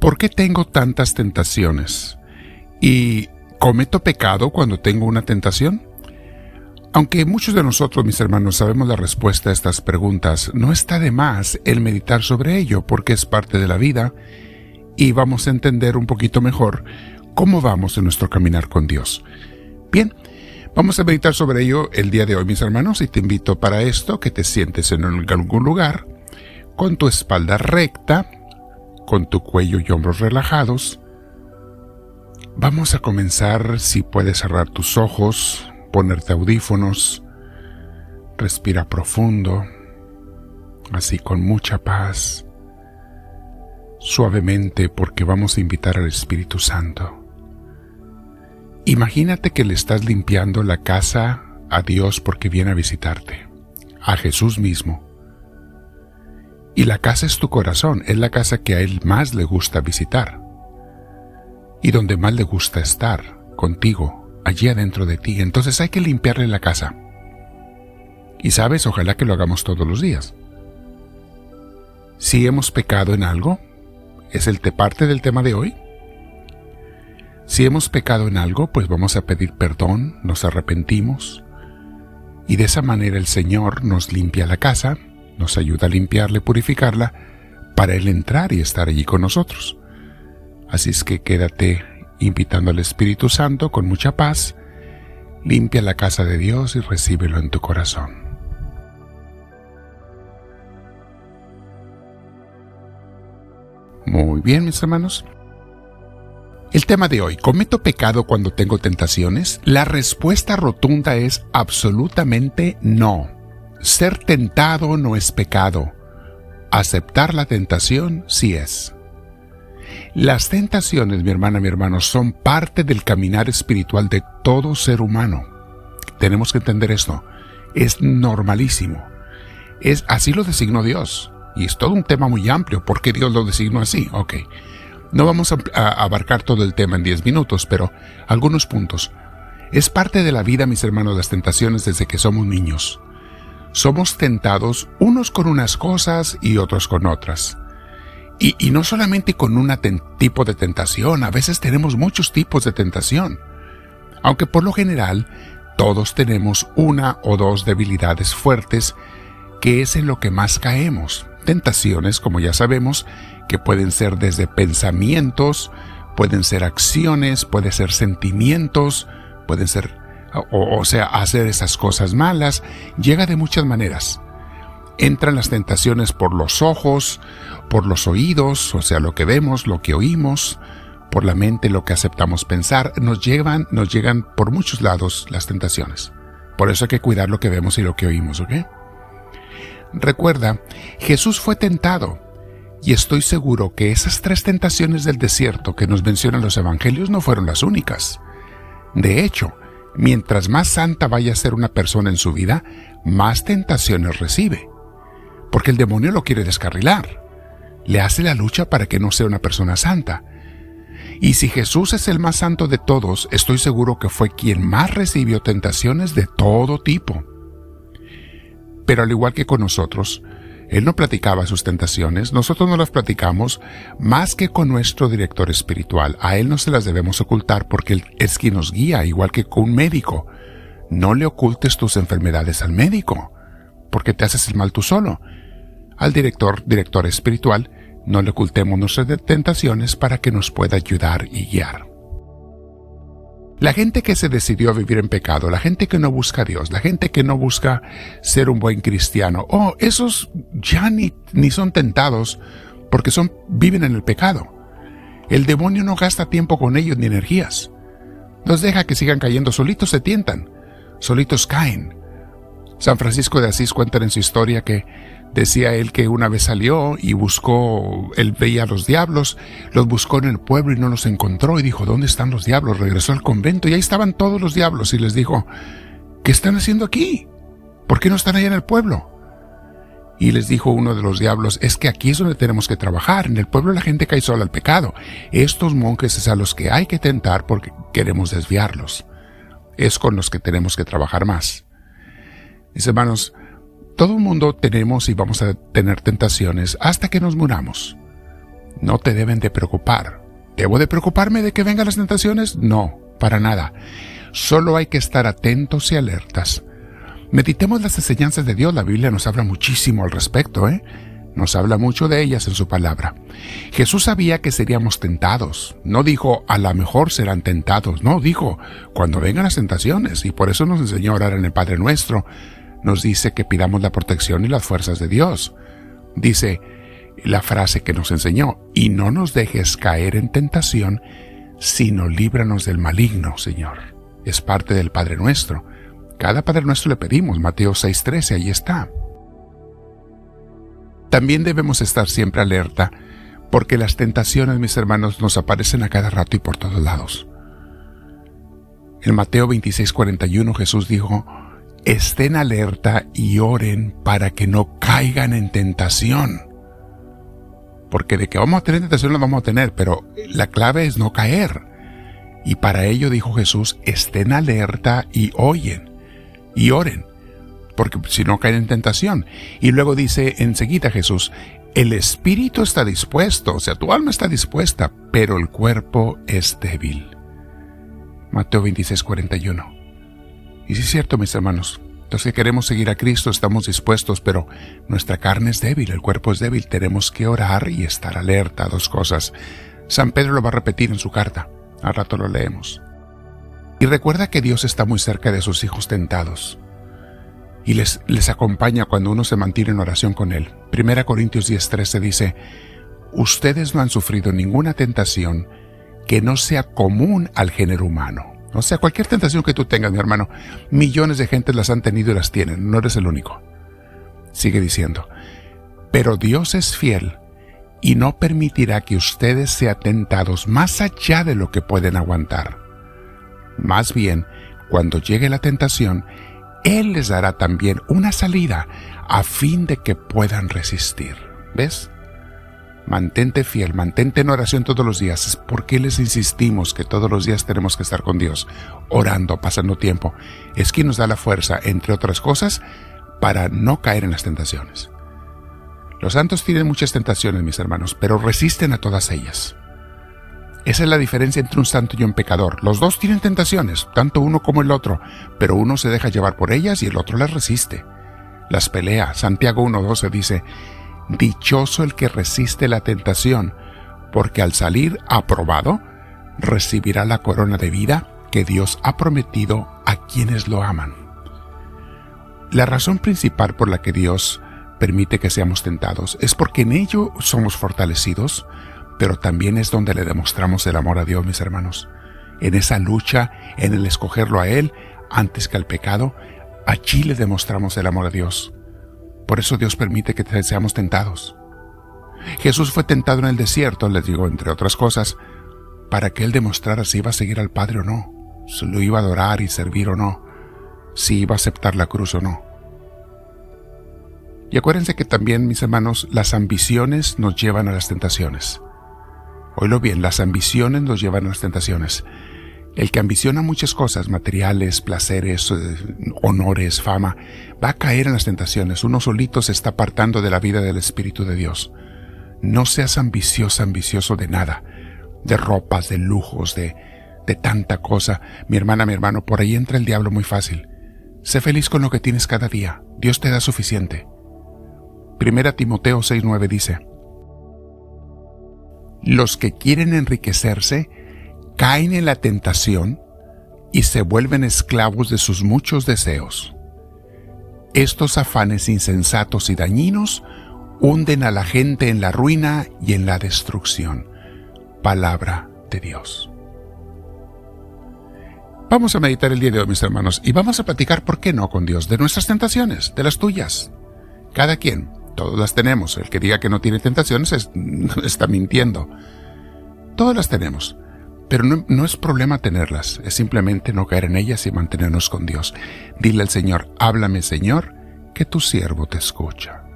¿Por qué tengo tantas tentaciones? ¿Y cometo pecado cuando tengo una tentación? Aunque muchos de nosotros, mis hermanos, sabemos la respuesta a estas preguntas, no está de más el meditar sobre ello porque es parte de la vida y vamos a entender un poquito mejor cómo vamos en nuestro caminar con Dios. Bien, vamos a meditar sobre ello el día de hoy, mis hermanos, y te invito para esto que te sientes en algún lugar, con tu espalda recta, con tu cuello y hombros relajados. Vamos a comenzar si puedes cerrar tus ojos, ponerte audífonos, respira profundo, así con mucha paz, suavemente porque vamos a invitar al Espíritu Santo. Imagínate que le estás limpiando la casa a Dios porque viene a visitarte, a Jesús mismo. Y la casa es tu corazón, es la casa que a Él más le gusta visitar y donde más le gusta estar contigo, allí adentro de ti. Entonces hay que limpiarle la casa. Y sabes, ojalá que lo hagamos todos los días. Si hemos pecado en algo, es el te parte del tema de hoy. Si hemos pecado en algo, pues vamos a pedir perdón, nos arrepentimos, y de esa manera el Señor nos limpia la casa, nos ayuda a limpiarla y purificarla, para Él entrar y estar allí con nosotros. Así es que quédate invitando al Espíritu Santo con mucha paz, limpia la casa de Dios y recíbelo en tu corazón. Muy bien, mis hermanos. El tema de hoy, ¿cometo pecado cuando tengo tentaciones? La respuesta rotunda es absolutamente no. Ser tentado no es pecado. Aceptar la tentación sí es. Las tentaciones, mi hermana, mi hermano, son parte del caminar espiritual de todo ser humano. Tenemos que entender esto. Es normalísimo. Es así lo designó Dios. Y es todo un tema muy amplio. ¿Por qué Dios lo designó así? Ok. No vamos a, abarcar todo el tema en 10 minutos, pero algunos puntos. Es parte de la vida, mis hermanos, las tentaciones desde que somos niños. Somos tentados unos con unas cosas y otros con otras. Y, no solamente con un tipo de tentación, a veces tenemos muchos tipos de tentación. Aunque por lo general todos tenemos una o dos debilidades fuertes que es en lo que más caemos. Tentaciones, como ya sabemos, que pueden ser desde pensamientos, pueden ser acciones, pueden ser sentimientos, pueden ser, o sea, hacer esas cosas malas, llega de muchas maneras entran las tentaciones por los ojos, por los oídos, o sea, lo que vemos, lo que oímos, por la mente, lo que aceptamos pensar, nos llevan, nos llegan por muchos lados las tentaciones. Por eso hay que cuidar lo que vemos y lo que oímos, ¿ok? Recuerda, Jesús fue tentado, y estoy seguro que esas tres tentaciones del desierto que nos mencionan los evangelios no fueron las únicas. De hecho, mientras más santa vaya a ser una persona en su vida, más tentaciones recibe porque el demonio lo quiere descarrilar. Le hace la lucha para que no sea una persona santa. Y si Jesús es el más santo de todos, estoy seguro que fue quien más recibió tentaciones de todo tipo. Pero al igual que con nosotros, Él no platicaba sus tentaciones, nosotros no las platicamos más que con nuestro director espiritual. A Él no se las debemos ocultar porque Él es quien nos guía, igual que con un médico. No le ocultes tus enfermedades al médico, porque te haces el mal tú solo al director, director espiritual, no le ocultemos nuestras tentaciones para que nos pueda ayudar y guiar. La gente que se decidió a vivir en pecado, la gente que no busca a Dios, la gente que no busca ser un buen cristiano, oh, esos ya ni, ni son tentados porque son, viven en el pecado. El demonio no gasta tiempo con ellos ni energías. Los deja que sigan cayendo, solitos se tientan, solitos caen. San Francisco de Asís cuenta en su historia que Decía él que una vez salió y buscó, él veía a los diablos, los buscó en el pueblo y no los encontró y dijo, ¿dónde están los diablos? Regresó al convento y ahí estaban todos los diablos y les dijo, ¿qué están haciendo aquí? ¿Por qué no están allá en el pueblo? Y les dijo uno de los diablos, es que aquí es donde tenemos que trabajar, en el pueblo la gente cae sola al pecado. Estos monjes es a los que hay que tentar porque queremos desviarlos. Es con los que tenemos que trabajar más. Mis hermanos, todo el mundo tenemos y vamos a tener tentaciones hasta que nos muramos. no te deben de preocupar. ¿Debo de preocuparme de que vengan las tentaciones? No, para nada. Solo hay que estar atentos y alertas. Meditemos las enseñanzas de Dios. La Biblia nos habla muchísimo al respecto, ¿eh? Nos habla mucho de ellas en su palabra. Jesús sabía que seríamos tentados. No dijo, a lo mejor serán tentados. No, dijo, cuando vengan las tentaciones. Y por eso nos enseñó a orar en el Padre Nuestro. Nos dice que pidamos la protección y las fuerzas de Dios. Dice la frase que nos enseñó, y no nos dejes caer en tentación, sino líbranos del maligno, Señor. Es parte del Padre Nuestro. Cada Padre Nuestro le pedimos, Mateo 6:13, ahí está. También debemos estar siempre alerta, porque las tentaciones, mis hermanos, nos aparecen a cada rato y por todos lados. En Mateo 26:41 Jesús dijo, estén alerta y oren para que no caigan en tentación. Porque de que vamos a tener tentación lo vamos a tener, pero la clave es no caer. Y para ello dijo Jesús, estén alerta y oyen, y oren porque si no caen en tentación. Y luego dice enseguida Jesús, el espíritu está dispuesto, o sea, tu alma está dispuesta, pero el cuerpo es débil. Mateo 26, 41. Y sí es cierto, mis hermanos, los que queremos seguir a Cristo estamos dispuestos, pero nuestra carne es débil, el cuerpo es débil, tenemos que orar y estar alerta a dos cosas. San Pedro lo va a repetir en su carta, al rato lo leemos. Y recuerda que Dios está muy cerca de sus hijos tentados y les, les acompaña cuando uno se mantiene en oración con Él. Primera Corintios 10:13 dice, Ustedes no han sufrido ninguna tentación que no sea común al género humano. O sea, cualquier tentación que tú tengas, mi hermano, millones de gente las han tenido y las tienen, no eres el único. Sigue diciendo, pero Dios es fiel y no permitirá que ustedes sean tentados más allá de lo que pueden aguantar. Más bien, cuando llegue la tentación, él les dará también una salida a fin de que puedan resistir. ¿Ves? Mantente fiel, mantente en oración todos los días. Es porque les insistimos que todos los días tenemos que estar con Dios, orando, pasando tiempo. Es quien nos da la fuerza, entre otras cosas, para no caer en las tentaciones. Los santos tienen muchas tentaciones, mis hermanos, pero resisten a todas ellas. Esa es la diferencia entre un santo y un pecador. Los dos tienen tentaciones, tanto uno como el otro, pero uno se deja llevar por ellas y el otro las resiste. Las pelea. Santiago 1.12 dice, Dichoso el que resiste la tentación, porque al salir aprobado, recibirá la corona de vida que Dios ha prometido a quienes lo aman. La razón principal por la que Dios permite que seamos tentados es porque en ello somos fortalecidos, pero también es donde le demostramos el amor a Dios, mis hermanos. En esa lucha, en el escogerlo a Él antes que al pecado, allí le demostramos el amor a Dios. Por eso Dios permite que seamos tentados. Jesús fue tentado en el desierto, les digo, entre otras cosas, para que Él demostrara si iba a seguir al Padre o no, si lo iba a adorar y servir o no, si iba a aceptar la cruz o no. Y acuérdense que también, mis hermanos, las ambiciones nos llevan a las tentaciones. Oílo bien, las ambiciones nos llevan a las tentaciones. El que ambiciona muchas cosas, materiales, placeres, eh, honores, fama, va a caer en las tentaciones. Uno solito se está apartando de la vida del Espíritu de Dios. No seas ambicioso, ambicioso de nada, de ropas, de lujos, de, de tanta cosa. Mi hermana, mi hermano, por ahí entra el diablo muy fácil. Sé feliz con lo que tienes cada día. Dios te da suficiente. Primera Timoteo 6.9 dice, los que quieren enriquecerse caen en la tentación y se vuelven esclavos de sus muchos deseos. Estos afanes insensatos y dañinos hunden a la gente en la ruina y en la destrucción. Palabra de Dios. Vamos a meditar el día de hoy, mis hermanos, y vamos a platicar, ¿por qué no, con Dios? De nuestras tentaciones, de las tuyas. Cada quien todas las tenemos. El que diga que no tiene tentaciones está mintiendo. Todas las tenemos. Pero no, no, es problema tenerlas, es simplemente no caer en ellas y mantenernos con Dios. Dile al Señor, háblame Señor, que tu siervo te escucha.